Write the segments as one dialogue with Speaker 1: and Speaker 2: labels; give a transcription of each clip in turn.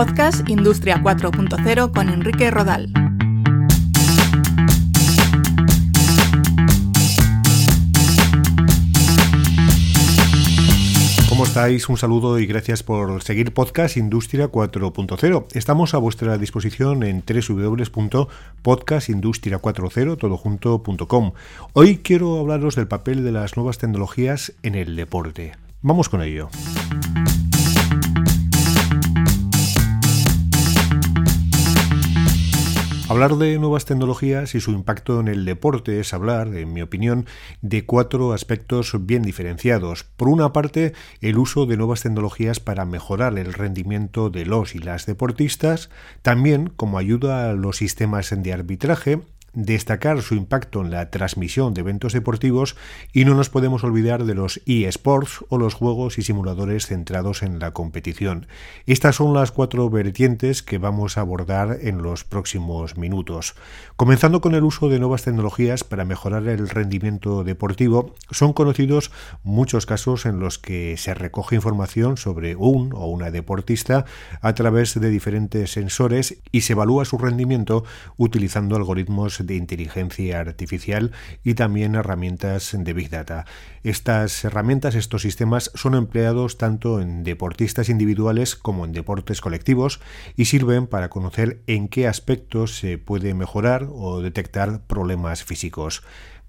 Speaker 1: Podcast Industria 4.0 con Enrique Rodal.
Speaker 2: ¿Cómo estáis? Un saludo y gracias por seguir Podcast Industria 4.0. Estamos a vuestra disposición en www.podcastindustria40todojunto.com. Hoy quiero hablaros del papel de las nuevas tecnologías en el deporte. Vamos con ello. Hablar de nuevas tecnologías y su impacto en el deporte es hablar, en mi opinión, de cuatro aspectos bien diferenciados. Por una parte, el uso de nuevas tecnologías para mejorar el rendimiento de los y las deportistas, también como ayuda a los sistemas de arbitraje, destacar su impacto en la transmisión de eventos deportivos y no nos podemos olvidar de los eSports o los juegos y simuladores centrados en la competición. Estas son las cuatro vertientes que vamos a abordar en los próximos minutos. Comenzando con el uso de nuevas tecnologías para mejorar el rendimiento deportivo, son conocidos muchos casos en los que se recoge información sobre un o una deportista a través de diferentes sensores y se evalúa su rendimiento utilizando algoritmos de inteligencia artificial y también herramientas de Big Data. Estas herramientas, estos sistemas son empleados tanto en deportistas individuales como en deportes colectivos y sirven para conocer en qué aspectos se puede mejorar o detectar problemas físicos.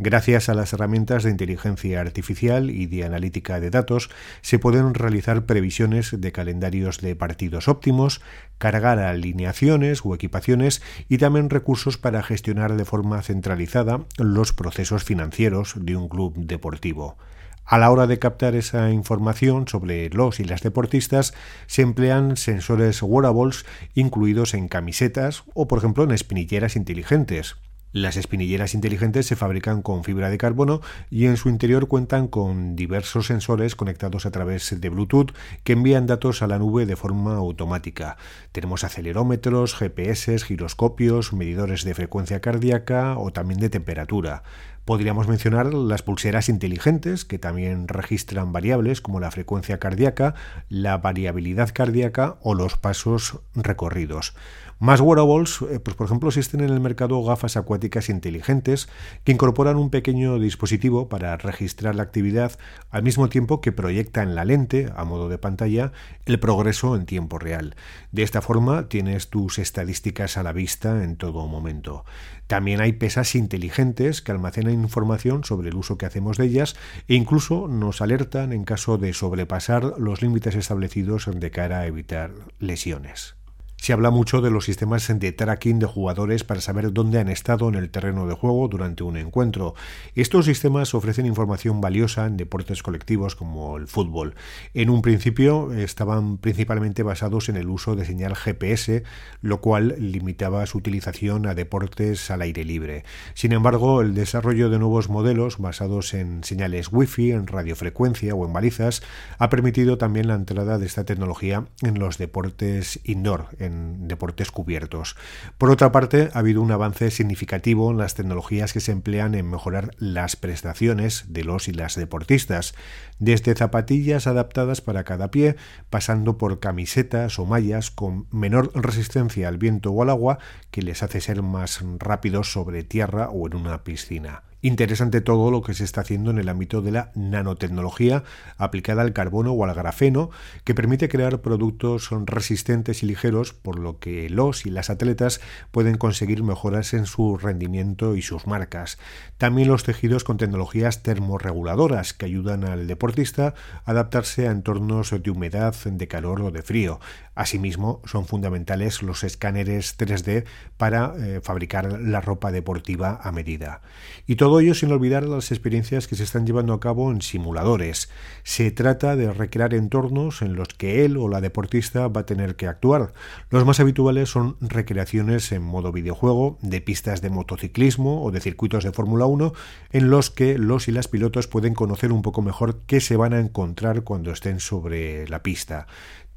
Speaker 2: Gracias a las herramientas de inteligencia artificial y de analítica de datos, se pueden realizar previsiones de calendarios de partidos óptimos, cargar alineaciones o equipaciones y también recursos para gestionar de forma centralizada los procesos financieros de un club deportivo. A la hora de captar esa información sobre los y las deportistas, se emplean sensores wearables incluidos en camisetas o, por ejemplo, en espinilleras inteligentes. Las espinilleras inteligentes se fabrican con fibra de carbono y en su interior cuentan con diversos sensores conectados a través de Bluetooth que envían datos a la nube de forma automática. Tenemos acelerómetros, GPS, giroscopios, medidores de frecuencia cardíaca o también de temperatura. Podríamos mencionar las pulseras inteligentes, que también registran variables como la frecuencia cardíaca, la variabilidad cardíaca o los pasos recorridos. Más wearables, eh, pues por ejemplo, existen en el mercado gafas acuáticas inteligentes que incorporan un pequeño dispositivo para registrar la actividad al mismo tiempo que proyecta en la lente, a modo de pantalla, el progreso en tiempo real. De esta forma tienes tus estadísticas a la vista en todo momento. También hay pesas inteligentes que almacenan información sobre el uso que hacemos de ellas e incluso nos alertan en caso de sobrepasar los límites establecidos de cara a evitar lesiones. Se habla mucho de los sistemas de tracking de jugadores para saber dónde han estado en el terreno de juego durante un encuentro. Estos sistemas ofrecen información valiosa en deportes colectivos como el fútbol. En un principio estaban principalmente basados en el uso de señal GPS, lo cual limitaba su utilización a deportes al aire libre. Sin embargo, el desarrollo de nuevos modelos basados en señales Wi-Fi, en radiofrecuencia o en balizas ha permitido también la entrada de esta tecnología en los deportes indoor en deportes cubiertos. Por otra parte, ha habido un avance significativo en las tecnologías que se emplean en mejorar las prestaciones de los y las deportistas, desde zapatillas adaptadas para cada pie, pasando por camisetas o mallas con menor resistencia al viento o al agua que les hace ser más rápidos sobre tierra o en una piscina. Interesante todo lo que se está haciendo en el ámbito de la nanotecnología aplicada al carbono o al grafeno, que permite crear productos resistentes y ligeros, por lo que los y las atletas pueden conseguir mejoras en su rendimiento y sus marcas. También los tejidos con tecnologías termorreguladoras que ayudan al deportista a adaptarse a entornos de humedad, de calor o de frío. Asimismo, son fundamentales los escáneres 3D para eh, fabricar la ropa deportiva a medida. Y todo ello sin olvidar las experiencias que se están llevando a cabo en simuladores. Se trata de recrear entornos en los que él o la deportista va a tener que actuar. Los más habituales son recreaciones en modo videojuego de pistas de motociclismo o de circuitos de Fórmula 1 en los que los y las pilotos pueden conocer un poco mejor qué se van a encontrar cuando estén sobre la pista.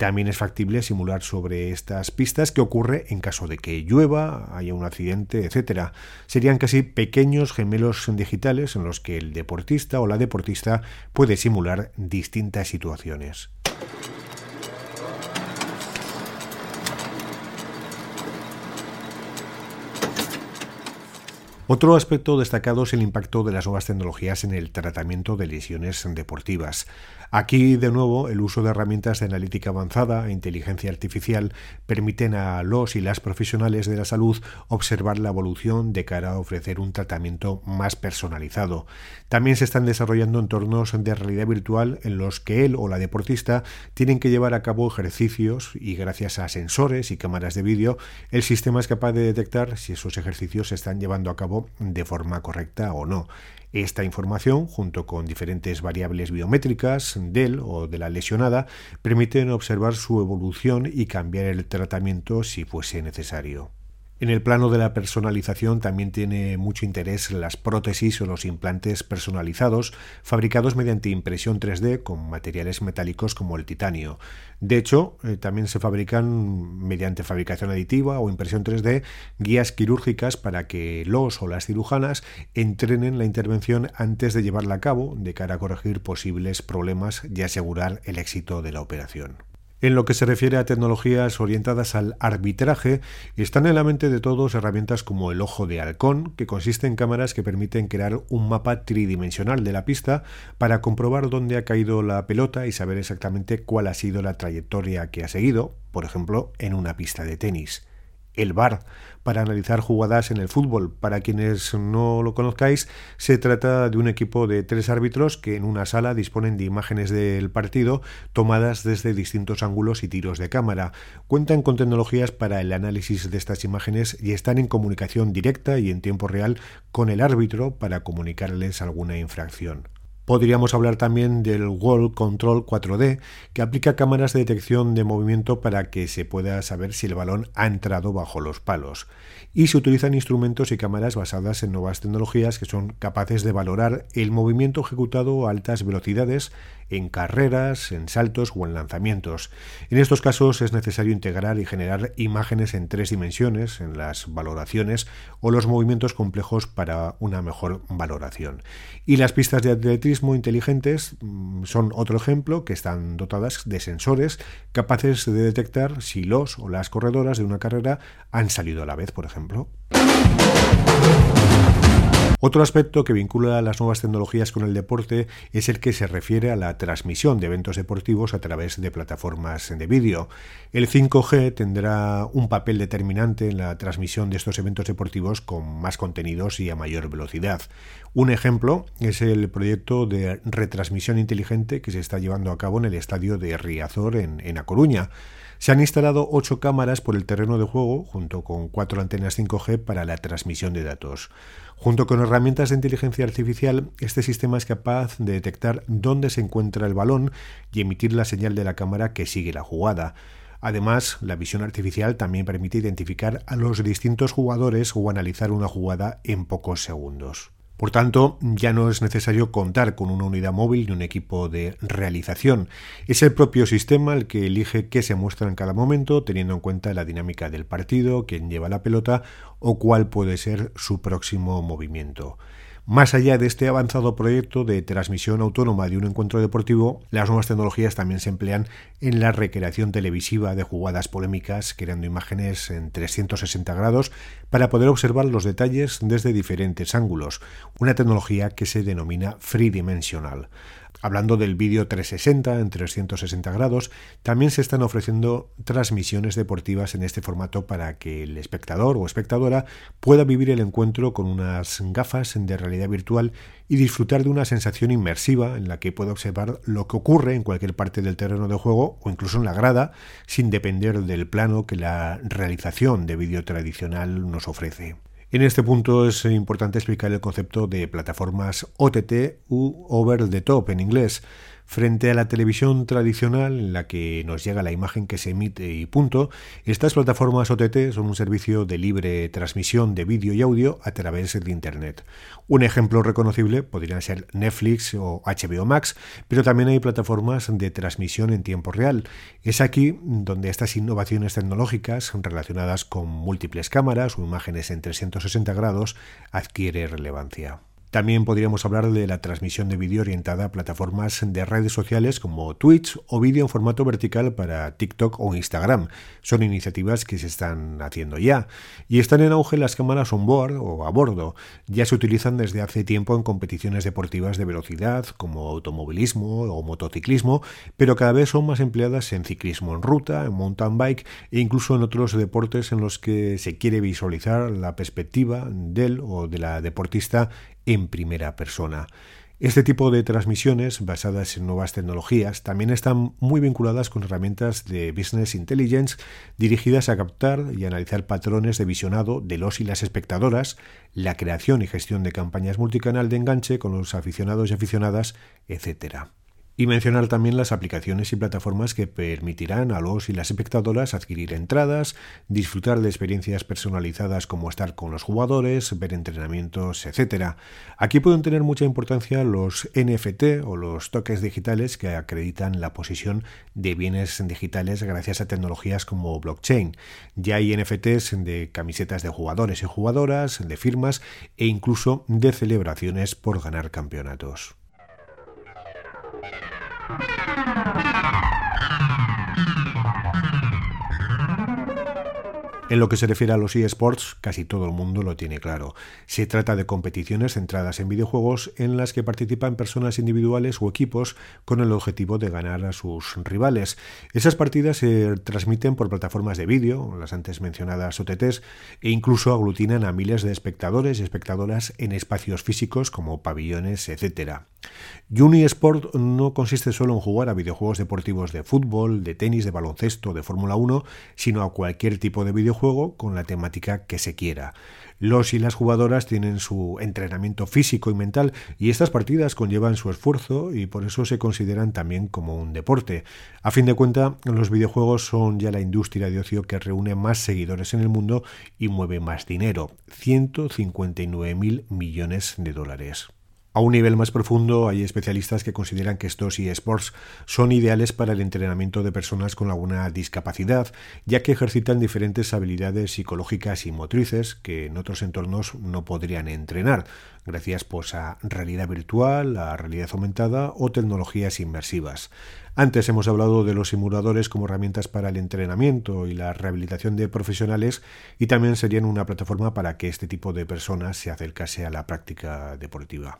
Speaker 2: También es factible simular sobre estas pistas qué ocurre en caso de que llueva, haya un accidente, etc. Serían casi pequeños gemelos digitales en los que el deportista o la deportista puede simular distintas situaciones. Otro aspecto destacado es el impacto de las nuevas tecnologías en el tratamiento de lesiones deportivas. Aquí, de nuevo, el uso de herramientas de analítica avanzada e inteligencia artificial permiten a los y las profesionales de la salud observar la evolución de cara a ofrecer un tratamiento más personalizado. También se están desarrollando entornos de realidad virtual en los que él o la deportista tienen que llevar a cabo ejercicios y gracias a sensores y cámaras de vídeo, el sistema es capaz de detectar si esos ejercicios se están llevando a cabo de forma correcta o no. Esta información, junto con diferentes variables biométricas del o de la lesionada, permiten observar su evolución y cambiar el tratamiento si fuese necesario. En el plano de la personalización también tiene mucho interés las prótesis o los implantes personalizados fabricados mediante impresión 3D con materiales metálicos como el titanio. De hecho, eh, también se fabrican mediante fabricación aditiva o impresión 3D guías quirúrgicas para que los o las cirujanas entrenen la intervención antes de llevarla a cabo de cara a corregir posibles problemas y asegurar el éxito de la operación. En lo que se refiere a tecnologías orientadas al arbitraje, están en la mente de todos herramientas como el ojo de halcón, que consiste en cámaras que permiten crear un mapa tridimensional de la pista para comprobar dónde ha caído la pelota y saber exactamente cuál ha sido la trayectoria que ha seguido, por ejemplo, en una pista de tenis el VAR para analizar jugadas en el fútbol. Para quienes no lo conozcáis, se trata de un equipo de tres árbitros que en una sala disponen de imágenes del partido tomadas desde distintos ángulos y tiros de cámara. Cuentan con tecnologías para el análisis de estas imágenes y están en comunicación directa y en tiempo real con el árbitro para comunicarles alguna infracción. Podríamos hablar también del Wall Control 4D, que aplica cámaras de detección de movimiento para que se pueda saber si el balón ha entrado bajo los palos. Y se utilizan instrumentos y cámaras basadas en nuevas tecnologías que son capaces de valorar el movimiento ejecutado a altas velocidades en carreras, en saltos o en lanzamientos. En estos casos es necesario integrar y generar imágenes en tres dimensiones en las valoraciones o los movimientos complejos para una mejor valoración. Y las pistas de atletismo inteligentes mm, son otro ejemplo que están dotadas de sensores capaces de detectar si los o las corredoras de una carrera han salido a la vez, por ejemplo. Otro aspecto que vincula las nuevas tecnologías con el deporte es el que se refiere a la transmisión de eventos deportivos a través de plataformas de vídeo. El 5G tendrá un papel determinante en la transmisión de estos eventos deportivos con más contenidos y a mayor velocidad. Un ejemplo es el proyecto de retransmisión inteligente que se está llevando a cabo en el estadio de Riazor en, en A Coruña. Se han instalado ocho cámaras por el terreno de juego junto con cuatro antenas 5G para la transmisión de datos. Junto con herramientas de inteligencia artificial, este sistema es capaz de detectar dónde se encuentra el balón y emitir la señal de la cámara que sigue la jugada. Además, la visión artificial también permite identificar a los distintos jugadores o analizar una jugada en pocos segundos. Por tanto, ya no es necesario contar con una unidad móvil ni un equipo de realización. Es el propio sistema el que elige qué se muestra en cada momento, teniendo en cuenta la dinámica del partido, quién lleva la pelota o cuál puede ser su próximo movimiento. Más allá de este avanzado proyecto de transmisión autónoma de un encuentro deportivo, las nuevas tecnologías también se emplean en la recreación televisiva de jugadas polémicas, creando imágenes en 360 grados para poder observar los detalles desde diferentes ángulos, una tecnología que se denomina free dimensional. Hablando del vídeo 360 en 360 grados, también se están ofreciendo transmisiones deportivas en este formato para que el espectador o espectadora pueda vivir el encuentro con unas gafas de realidad virtual y disfrutar de una sensación inmersiva en la que pueda observar lo que ocurre en cualquier parte del terreno de juego o incluso en la grada, sin depender del plano que la realización de vídeo tradicional nos ofrece. En este punto es importante explicar el concepto de plataformas OTT u over the top en inglés. Frente a la televisión tradicional en la que nos llega la imagen que se emite y punto, estas plataformas OTT son un servicio de libre transmisión de vídeo y audio a través de Internet. Un ejemplo reconocible podría ser Netflix o HBO Max, pero también hay plataformas de transmisión en tiempo real. Es aquí donde estas innovaciones tecnológicas relacionadas con múltiples cámaras o imágenes en 360 grados adquiere relevancia. También podríamos hablar de la transmisión de vídeo orientada a plataformas de redes sociales como Twitch o vídeo en formato vertical para TikTok o Instagram. Son iniciativas que se están haciendo ya. Y están en auge las cámaras on-board o a bordo. Ya se utilizan desde hace tiempo en competiciones deportivas de velocidad como automovilismo o motociclismo, pero cada vez son más empleadas en ciclismo en ruta, en mountain bike e incluso en otros deportes en los que se quiere visualizar la perspectiva del o de la deportista en primera persona. Este tipo de transmisiones, basadas en nuevas tecnologías, también están muy vinculadas con herramientas de Business Intelligence dirigidas a captar y analizar patrones de visionado de los y las espectadoras, la creación y gestión de campañas multicanal de enganche con los aficionados y aficionadas, etc. Y mencionar también las aplicaciones y plataformas que permitirán a los y las espectadoras adquirir entradas, disfrutar de experiencias personalizadas como estar con los jugadores, ver entrenamientos, etc. Aquí pueden tener mucha importancia los NFT o los toques digitales que acreditan la posición de bienes digitales gracias a tecnologías como blockchain. Ya hay NFTs de camisetas de jugadores y jugadoras, de firmas e incluso de celebraciones por ganar campeonatos. Thank you. En lo que se refiere a los eSports, casi todo el mundo lo tiene claro. Se trata de competiciones centradas en videojuegos en las que participan personas individuales o equipos con el objetivo de ganar a sus rivales. Esas partidas se transmiten por plataformas de vídeo, las antes mencionadas OTTs, e incluso aglutinan a miles de espectadores y espectadoras en espacios físicos como pabellones, etc. Uni Sport no consiste solo en jugar a videojuegos deportivos de fútbol, de tenis, de baloncesto, de Fórmula 1, sino a cualquier tipo de videojuego con la temática que se quiera. Los y las jugadoras tienen su entrenamiento físico y mental y estas partidas conllevan su esfuerzo y por eso se consideran también como un deporte. A fin de cuentas, los videojuegos son ya la industria de ocio que reúne más seguidores en el mundo y mueve más dinero, 159 mil millones de dólares. A un nivel más profundo, hay especialistas que consideran que estos eSports son ideales para el entrenamiento de personas con alguna discapacidad, ya que ejercitan diferentes habilidades psicológicas y motrices que en otros entornos no podrían entrenar, gracias pues, a realidad virtual, a realidad aumentada o tecnologías inmersivas. Antes hemos hablado de los simuladores como herramientas para el entrenamiento y la rehabilitación de profesionales y también serían una plataforma para que este tipo de personas se acercase a la práctica deportiva.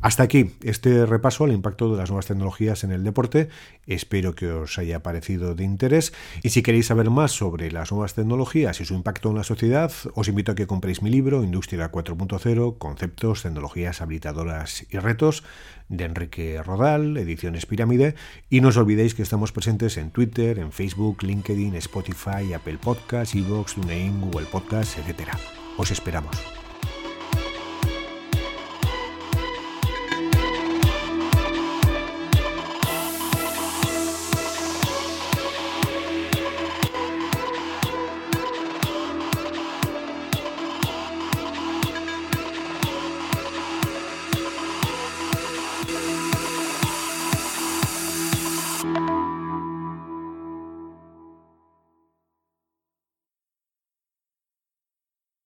Speaker 2: Hasta aquí este repaso al impacto de las nuevas tecnologías en el deporte. Espero que os haya parecido de interés y si queréis saber más sobre las nuevas tecnologías y su impacto en la sociedad, os invito a que compréis mi libro Industria 4.0, Conceptos, Tecnologías Habilitadoras y Retos de Enrique Rodal, Ediciones Pirámide, y no os olvidéis que estamos presentes en Twitter, en Facebook, LinkedIn, Spotify, Apple Podcasts, Evox, TuneIn, Google Podcasts, etc. Os esperamos.